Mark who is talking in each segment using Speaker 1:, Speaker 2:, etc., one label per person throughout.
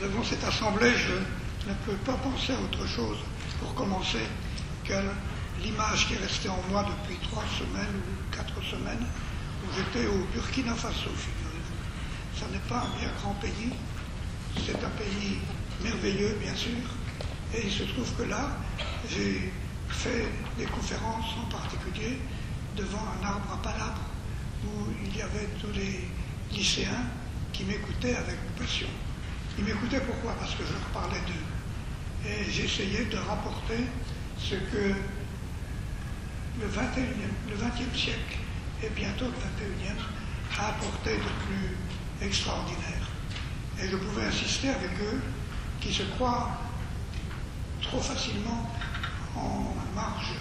Speaker 1: Devant cette assemblée, je ne peux pas penser à autre chose pour commencer que l'image qui est restée en moi depuis trois semaines ou quatre semaines où j'étais au Burkina Faso, figurez-vous. Ça n'est pas un bien grand pays, c'est un pays merveilleux, bien sûr, et il se trouve que là, j'ai fait des conférences en particulier devant un arbre à palabres où il y avait tous les lycéens qui m'écoutaient avec passion. Ils m'écoutaient pourquoi? Parce que je leur parlais d'eux. Et j'essayais de rapporter ce que le 21e, le 20e siècle et bientôt le 21e a apporté de plus extraordinaire. Et je pouvais insister avec eux qui se croient trop facilement en marge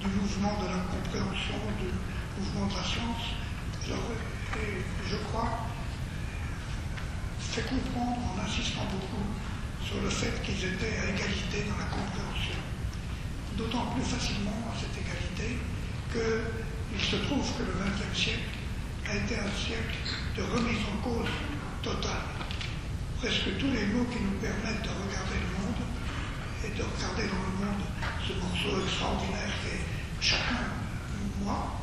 Speaker 1: du mouvement de la compréhension, du mouvement de la science. Et je crois fait comprendre en insistant beaucoup sur le fait qu'ils étaient à égalité dans la compréhension. D'autant plus facilement à cette égalité qu'il se trouve que le XXe siècle a été un siècle de remise en cause totale. Presque tous les mots qui nous permettent de regarder le monde et de regarder dans le monde ce morceau extraordinaire qui est chacun, moi,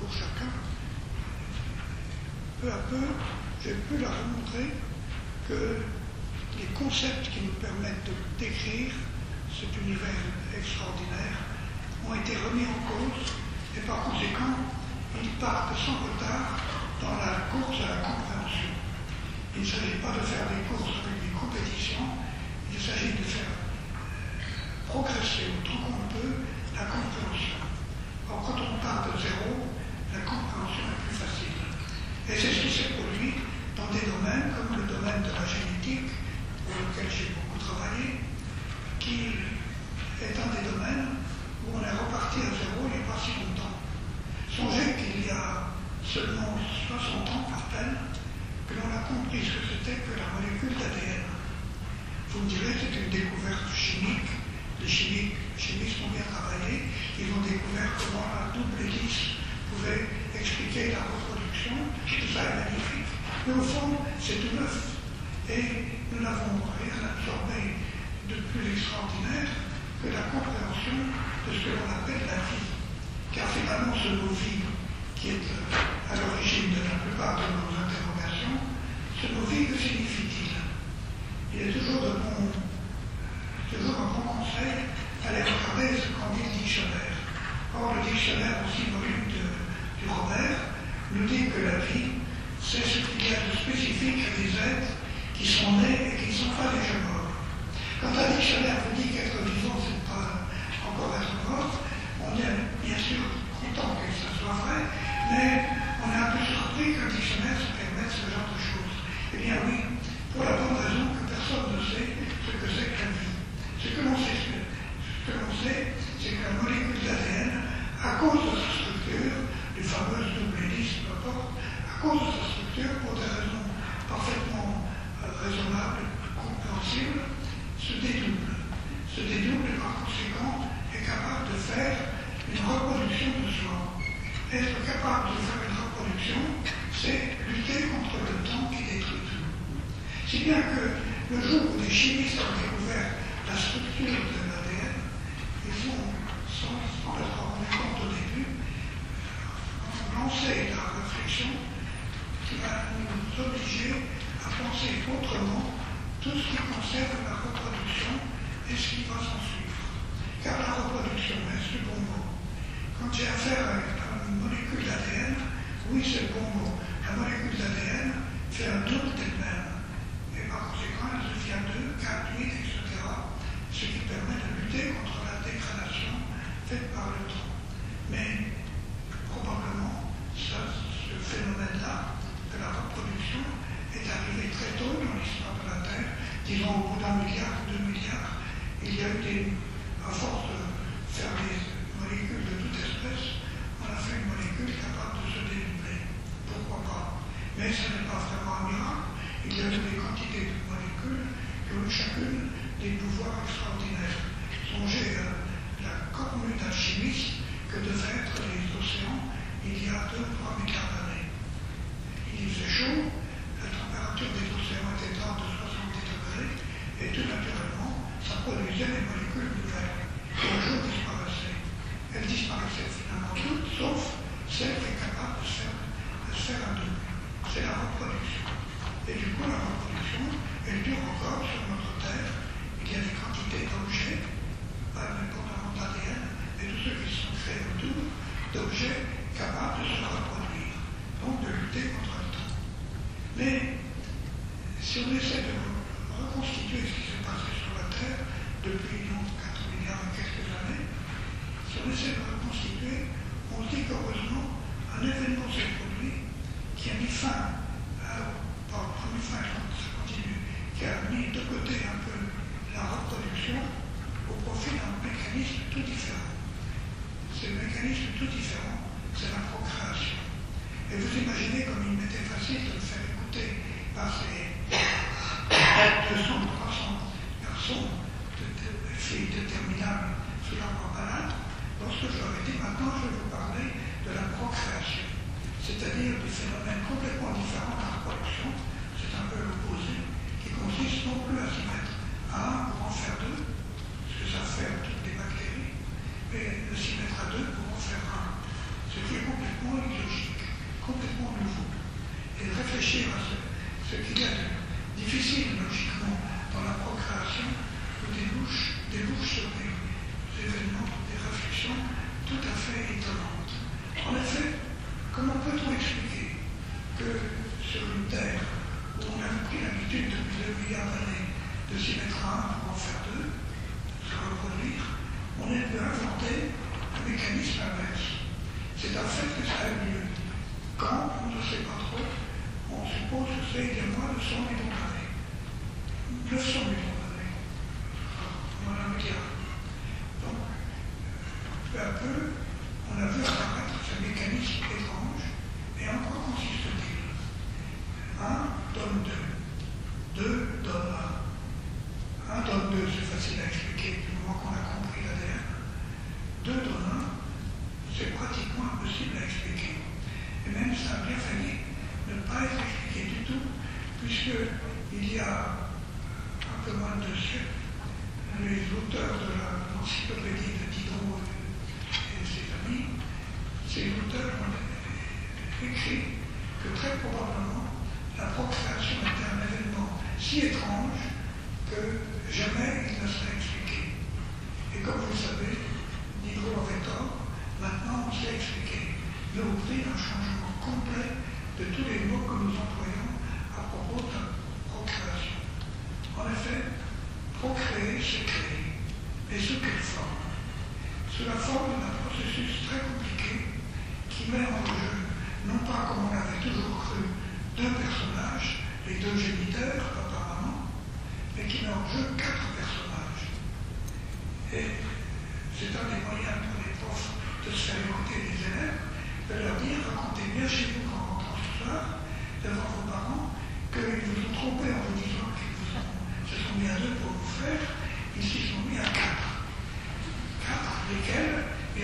Speaker 1: pour chacun, peu à peu, j'ai pu leur montrer que les concepts qui nous permettent de décrire cet univers extraordinaire ont été remis en cause et par conséquent, ils partent sans retard dans la course à la compréhension. Il ne s'agit pas de faire des courses avec des compétitions, il s'agit de faire progresser autant qu'on peut la compréhension. Or, quand on part de zéro, la compréhension est plus facile. Et c'est ce qui s'est produit dans des domaines comme le domaine de la génétique, pour lequel j'ai beaucoup travaillé, qui est un des domaines où on est reparti à zéro il n'y a pas si longtemps. Songez qu'il y a seulement 60 ans par peine que l'on a compris ce que c'était que la molécule d'ADN. Vous me direz c'est une découverte chimique. Les chimiques, chimistes ont bien travaillé. Ils ont découvert comment la double hélice pouvait expliquer la reproduction. Tout ça est magnifique. Mais au fond, c'est tout neuf. Et nous n'avons rien absorbé de plus extraordinaire que la compréhension de ce que l'on appelle la vie. Car finalement, ce mot vie, qui est à l'origine de la plupart de nos interrogations, ce mot vie, que signifie-t-il? Il est toujours de bon, toujours un bon conseil d'aller regarder ce qu'en dit le dictionnaire. Or, le dictionnaire, aussi volume de, du Robert, nous dit que la vie, c'est ce qu'il y a de spécifique à des êtres qui sont nés et qui ne sont pas déjà morts. Quand un dictionnaire vous dit qu'être vivant, ce n'est pas encore être mort, on est bien sûr content que ça soit vrai, mais on est un peu surpris qu'un dictionnaire se permette ce genre de choses. Eh bien oui, pour la bonne raison que personne ne sait ce que c'est que la vie. Ce que l'on sait, ce que l'on c'est la molécule de côté un peu la reproduction au profit d'un mécanisme tout différent. Ce mécanisme tout différent, c'est la procréation. Et vous imaginez comme il m'était facile de le faire écouter par ces 200, 300 garçons de, de filles déterminables sous la voie balade, lorsque je leur ai dit maintenant je vais vous parler de la procréation, c'est-à-dire du phénomène complètement différent de la reproduction, c'est un peu l'opposé 年下クラスが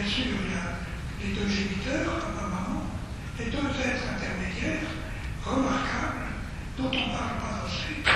Speaker 1: Bien sûr, il y a les deux géniteurs, papa, maman, les deux êtres intermédiaires remarquables dont on ne parle pas assez.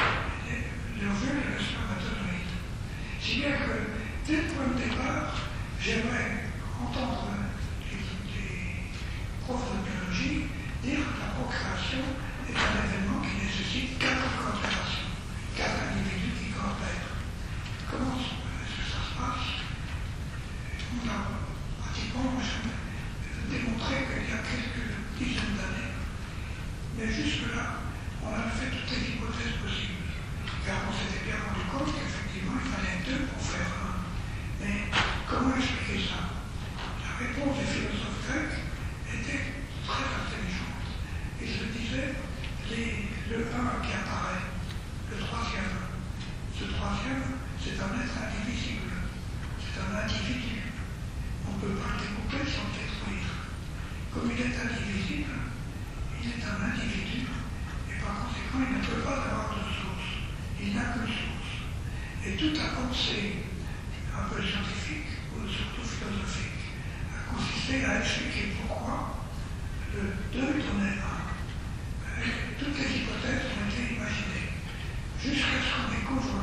Speaker 1: jusqu'à ce qu'on découvre,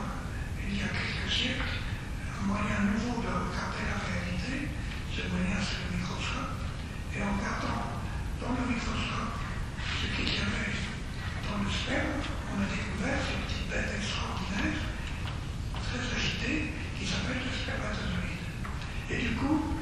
Speaker 1: il y a quelques siècles, un moyen nouveau de regarder la réalité. Ce moyen, c'est le microscope. Et en regardant dans le microscope ce qu'il y avait dans le sperme, on a découvert cette petite bête extraordinaire, très agitée, qui s'appelle le spermatozoïde. Et du coup,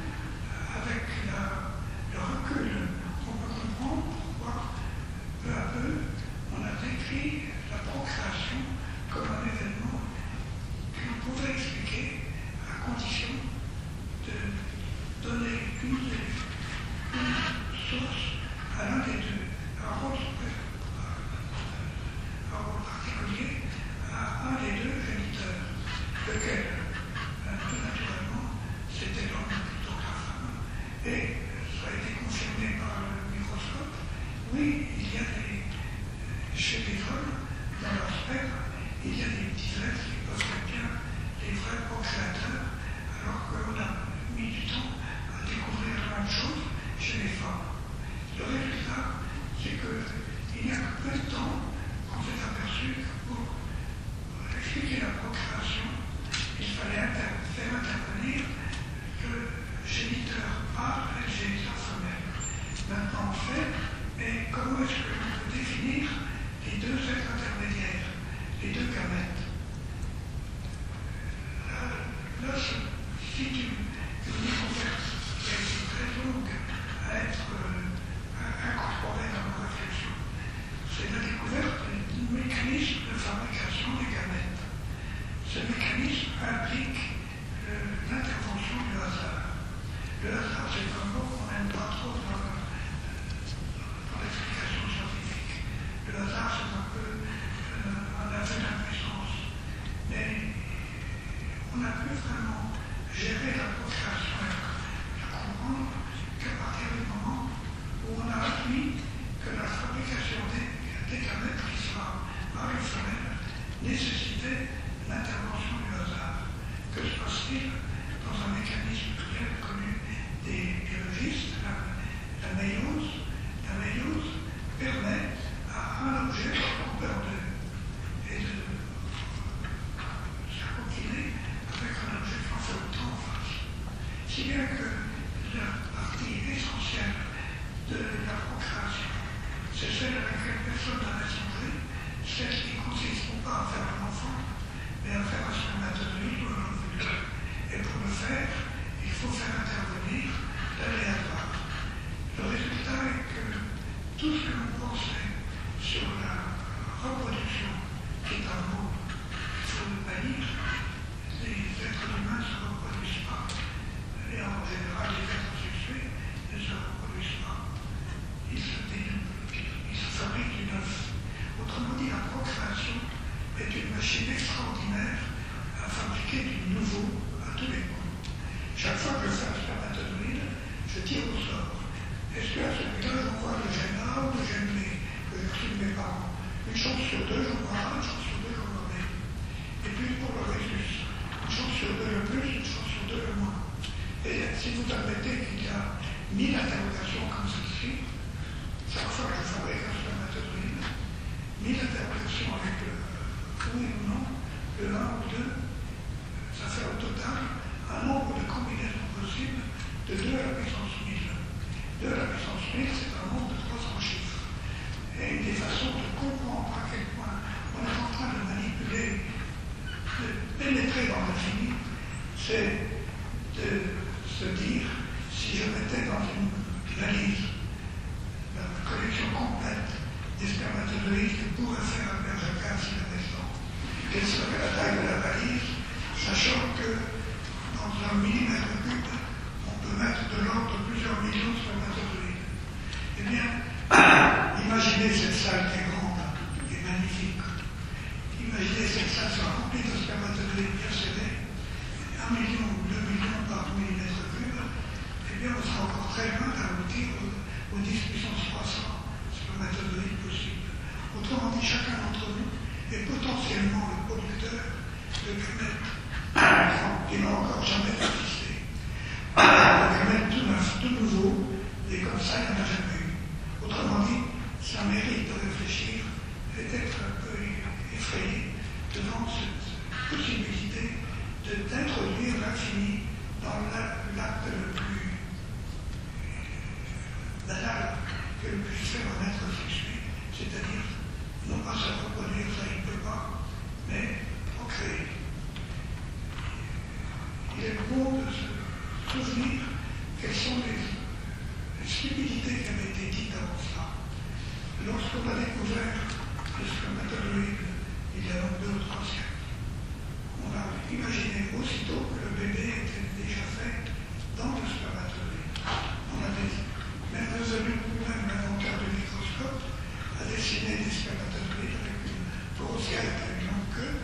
Speaker 1: dessinée des spermatozoïdes avec une poroscale avec une longue queue,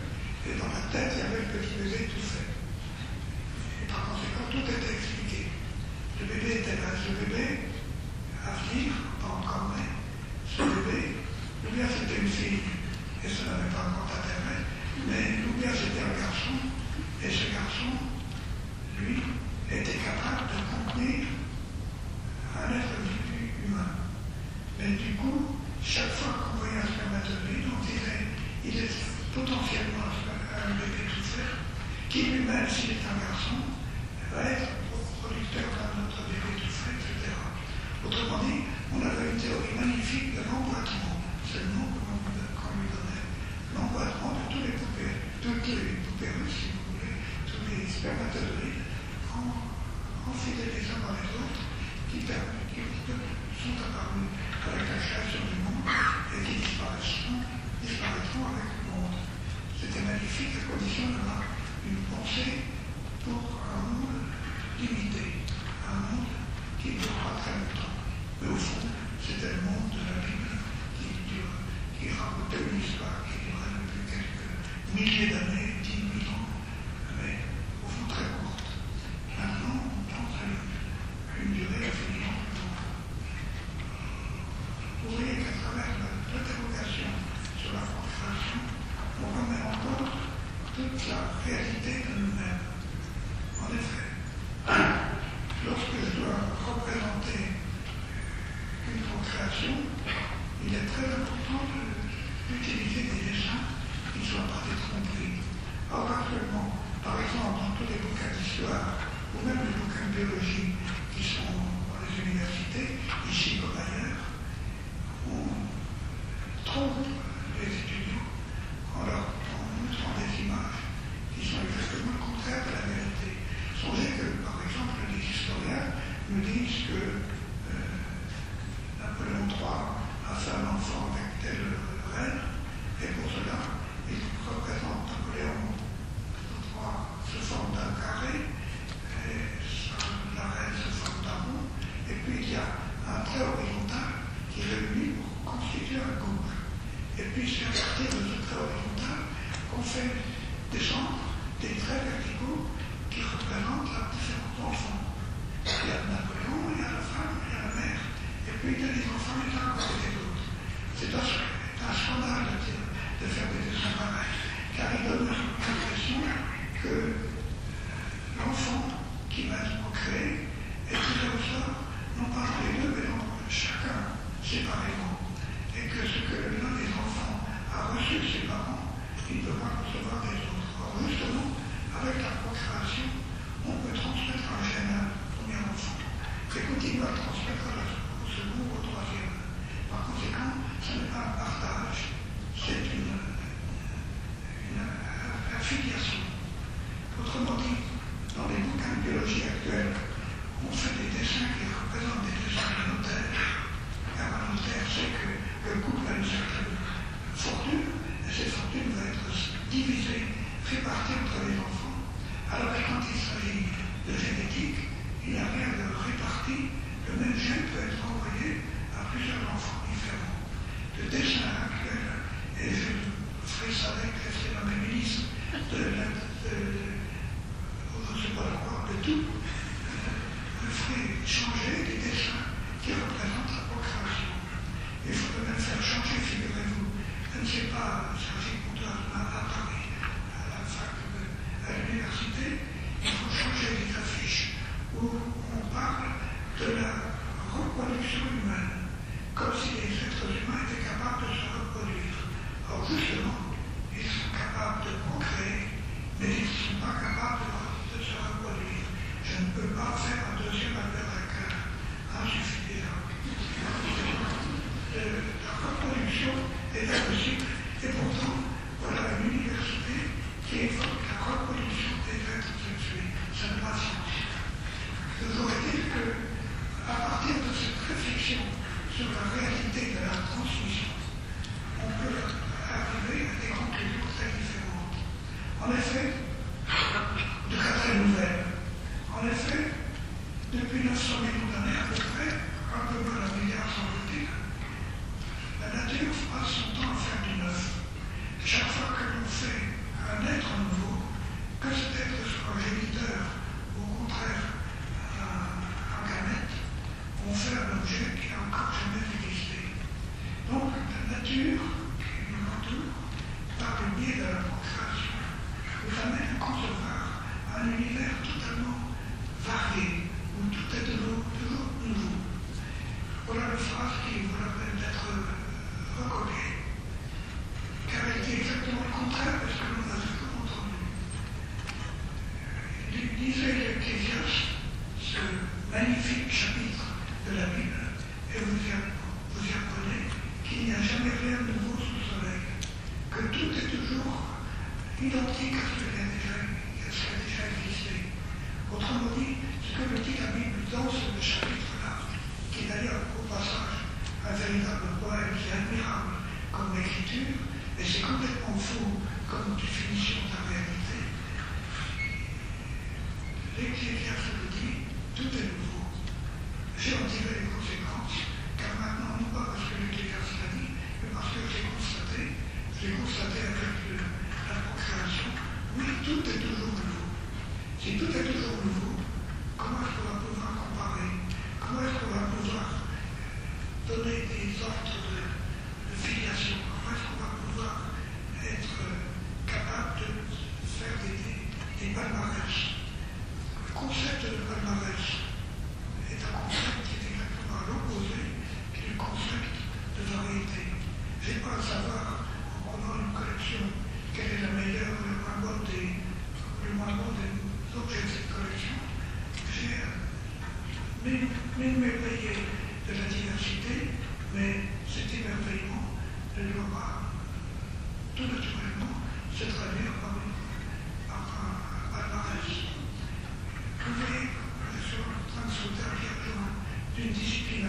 Speaker 1: et dans la tête, il y avait le petit bébé tout fait. Et par conséquent, tout était expliqué. Le bébé était là, ce bébé, à vivre, pas encore né, ce bébé, Lumière c'était une fille, et ça n'avait pas encore d'intérêt, mais Lumière c'était un garçon, et ce garçon, lui, versi home. Shivaya. You don't think of her.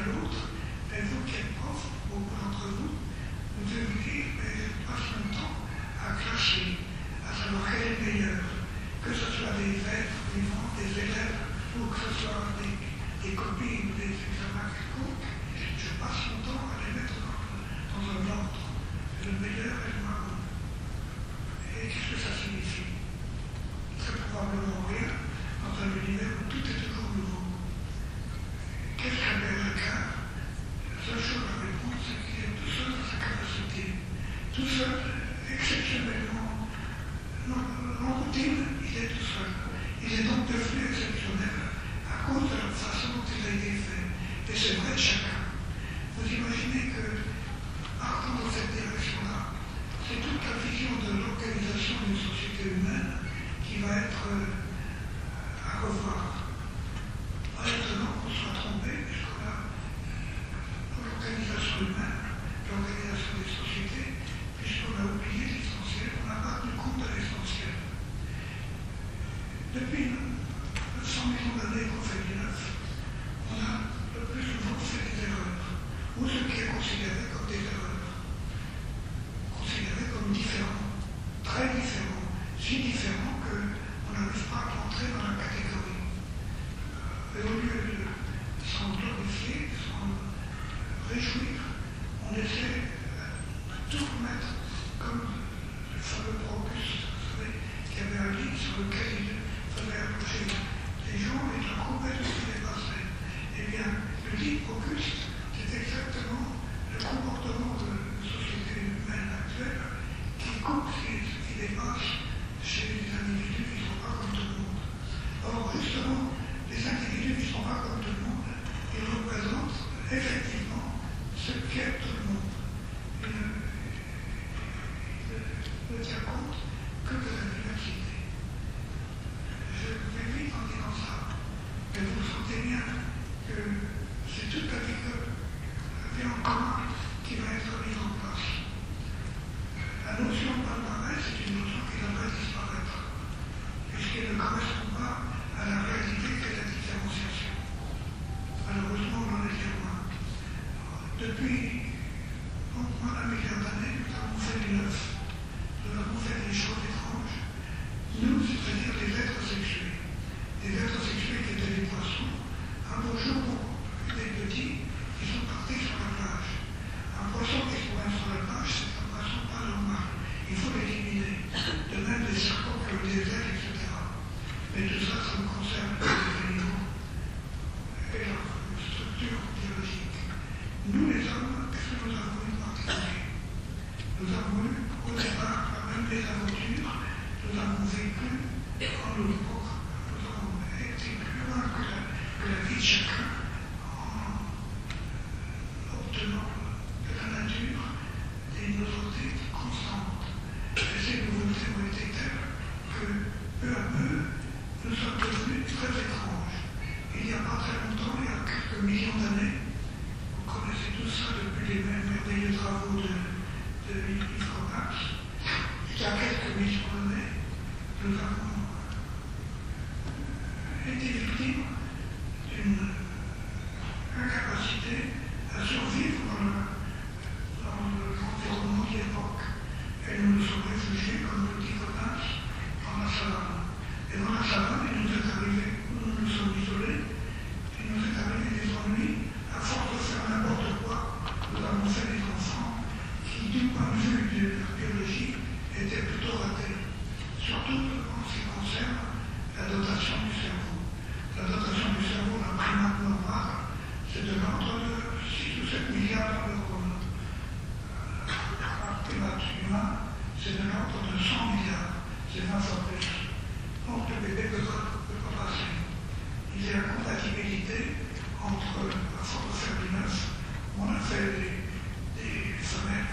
Speaker 1: l'autre, ben vous qui êtes profs, beaucoup d'entre vous, vous devez passer ben, le temps à classer, à savoir quel est le meilleur, que ce soit des êtres vivants, des élèves, ou que ce soit des, des copies ou des examens. si différent qu'on n'arrive pas à rentrer dans la catégorie. Et au lieu de s'en glorifier, de s'en réjouir, non s'empêche. Or, le bébé ne peut, pas passer. Il y a une compatibilité entre la formation du neuf, on a fait des, des femelles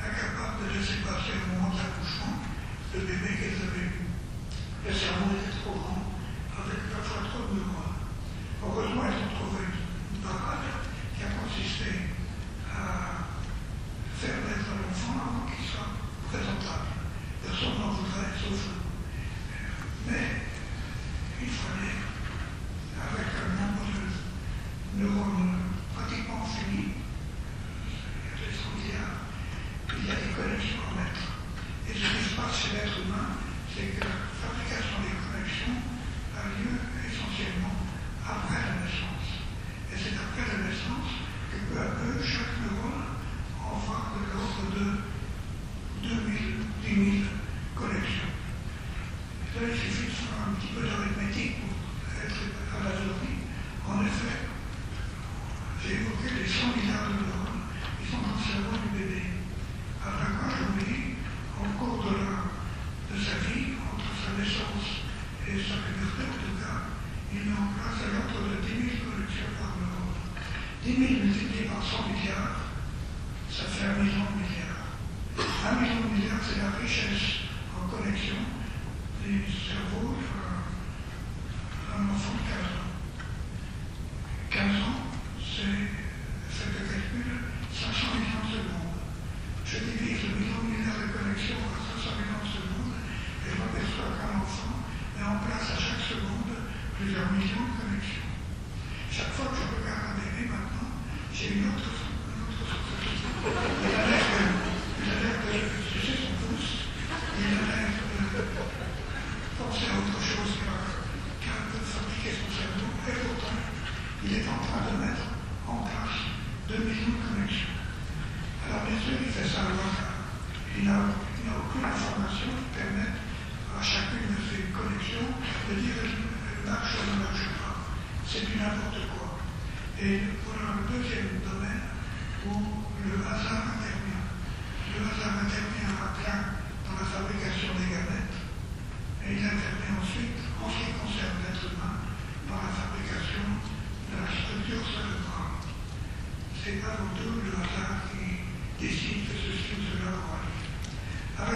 Speaker 1: incapables de laisser passer au moment de l'accouchement le bébé qu'elles avaient eu. Et ça fait des stocks de. Il est en place à l'entrée de 10 000 collections par le monde. 10 000 usités par 100 milliards, ça fait un million de milliards. Un million de milliards, c'est la richesse en collection du cerveau d'un enfant de 15 ans.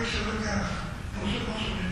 Speaker 1: Gracias.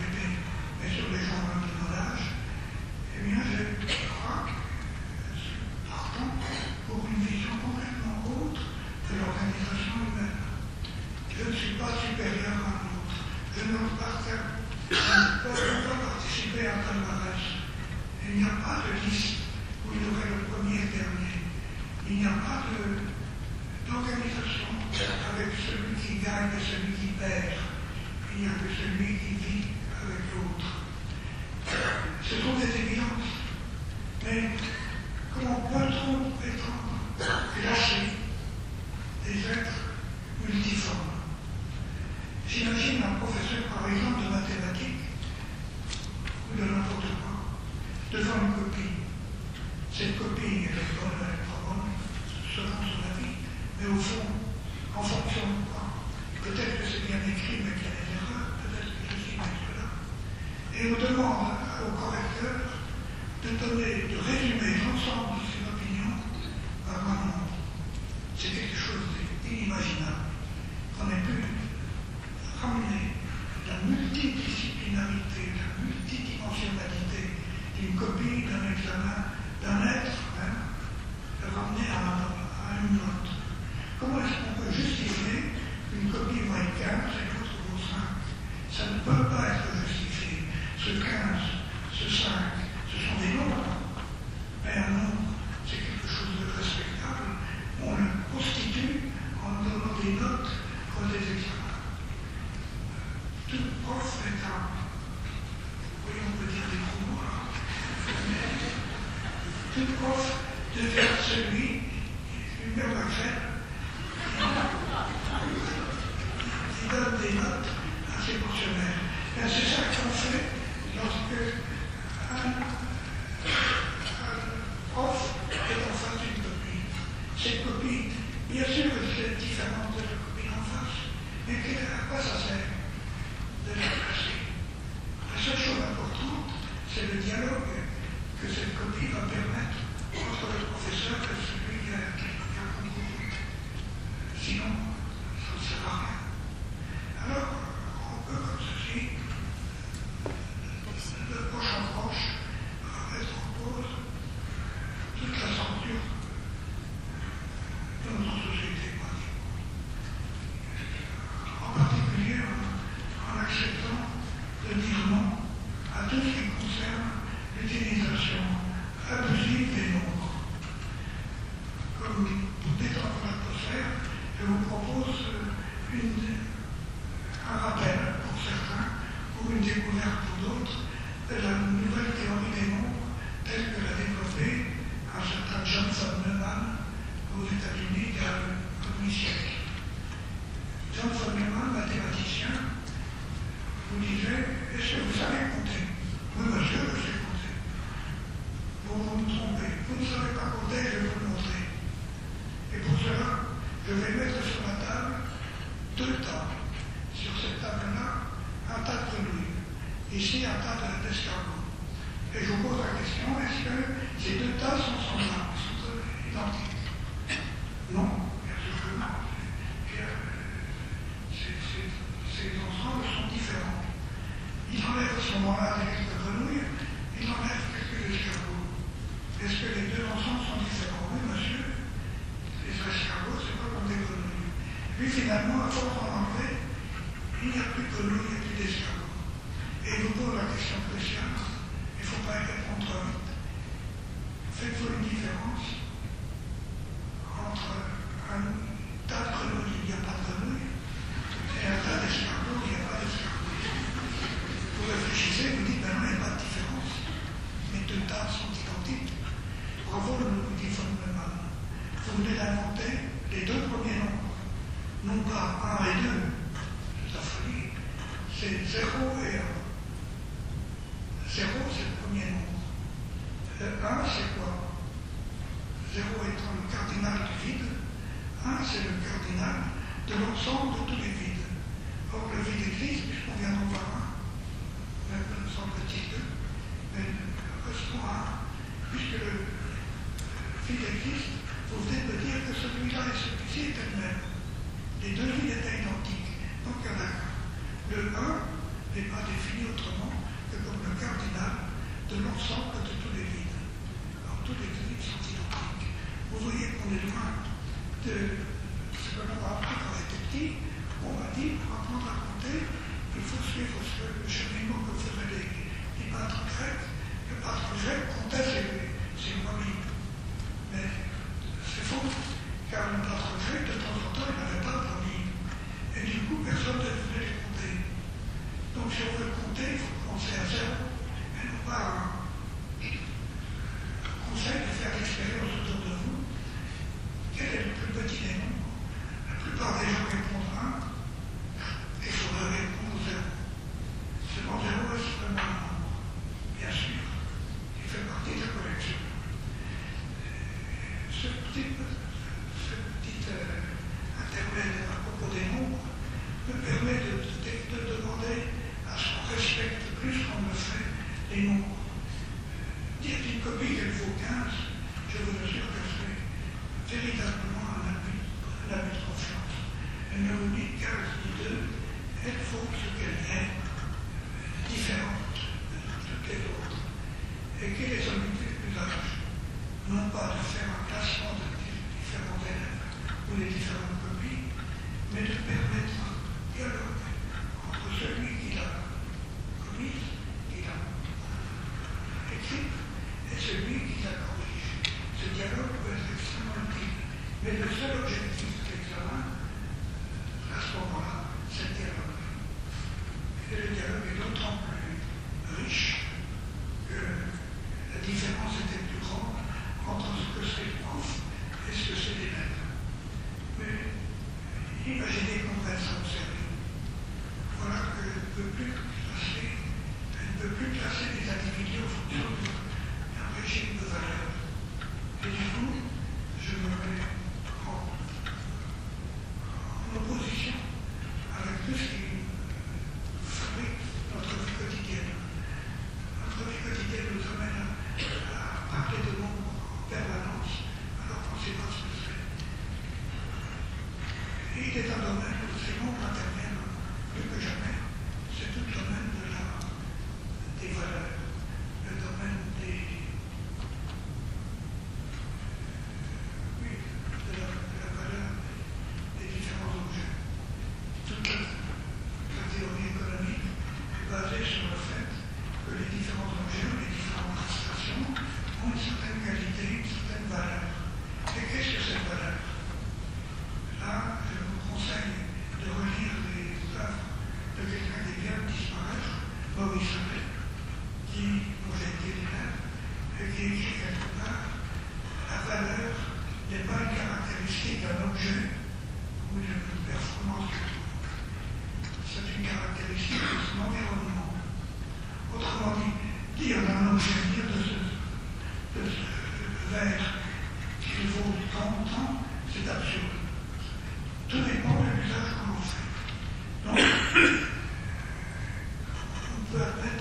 Speaker 1: Thank you.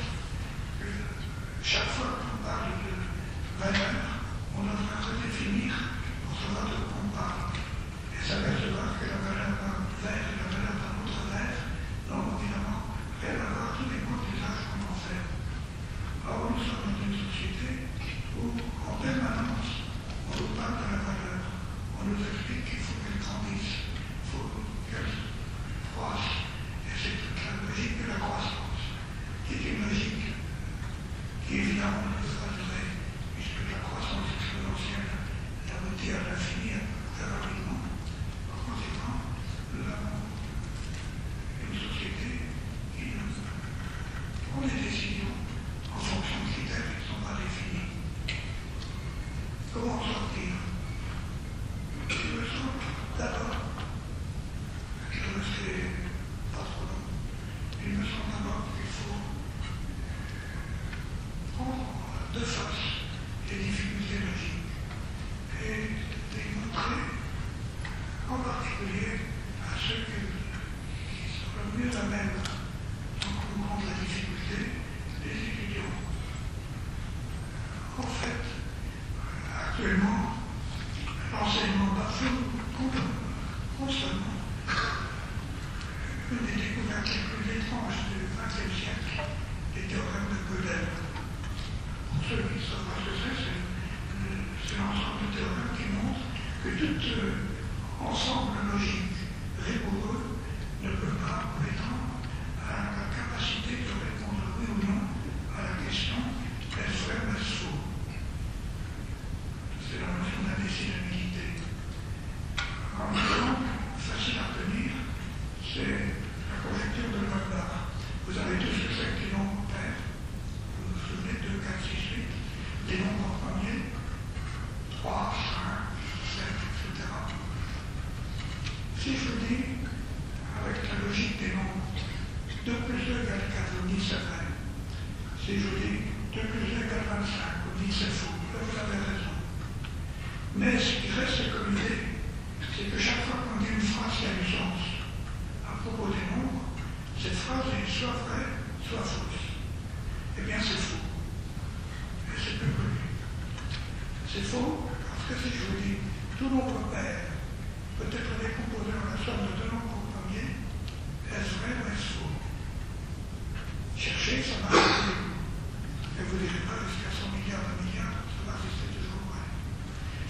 Speaker 1: nous avons découvert quelque chose d'étrange du XXe siècle, les théorèmes de Gödel. Pour ceux qui ne savent pas ce que c'est, c'est euh, l'ensemble de théorèmes qui montre que tout euh, ensemble logique rigoureux ne peut pas être.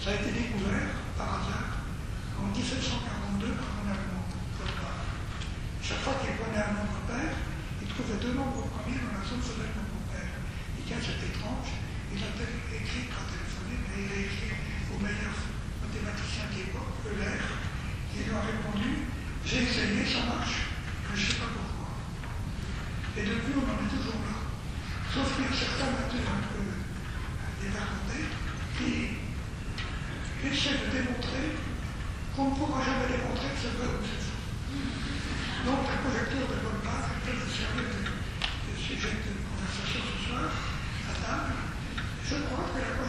Speaker 1: Ça a été découvert par hasard en 1742 par un Allemand, Colbert. Chaque fois qu'il prenait un nombre Colbert, il trouvait deux nombres premiers dans la zone solaire de Colbert. Il dit c'est étrange, il a écrit quand téléphoné, mais il a écrit au meilleur mathématicien de l'époque, Euler, qui lui a répondu J'ai essayé, ça marche, mais je ne sais pas pourquoi. Et depuis, on en est toujours là. Sauf qu'il y a certains mathématiciens, des racontés, qui essaie de démontrer qu'on ne pourra jamais démontrer que ça Donc la conjecture ne vole pas, elle peut nous sujet de conversation ce soir, à table. Je crois que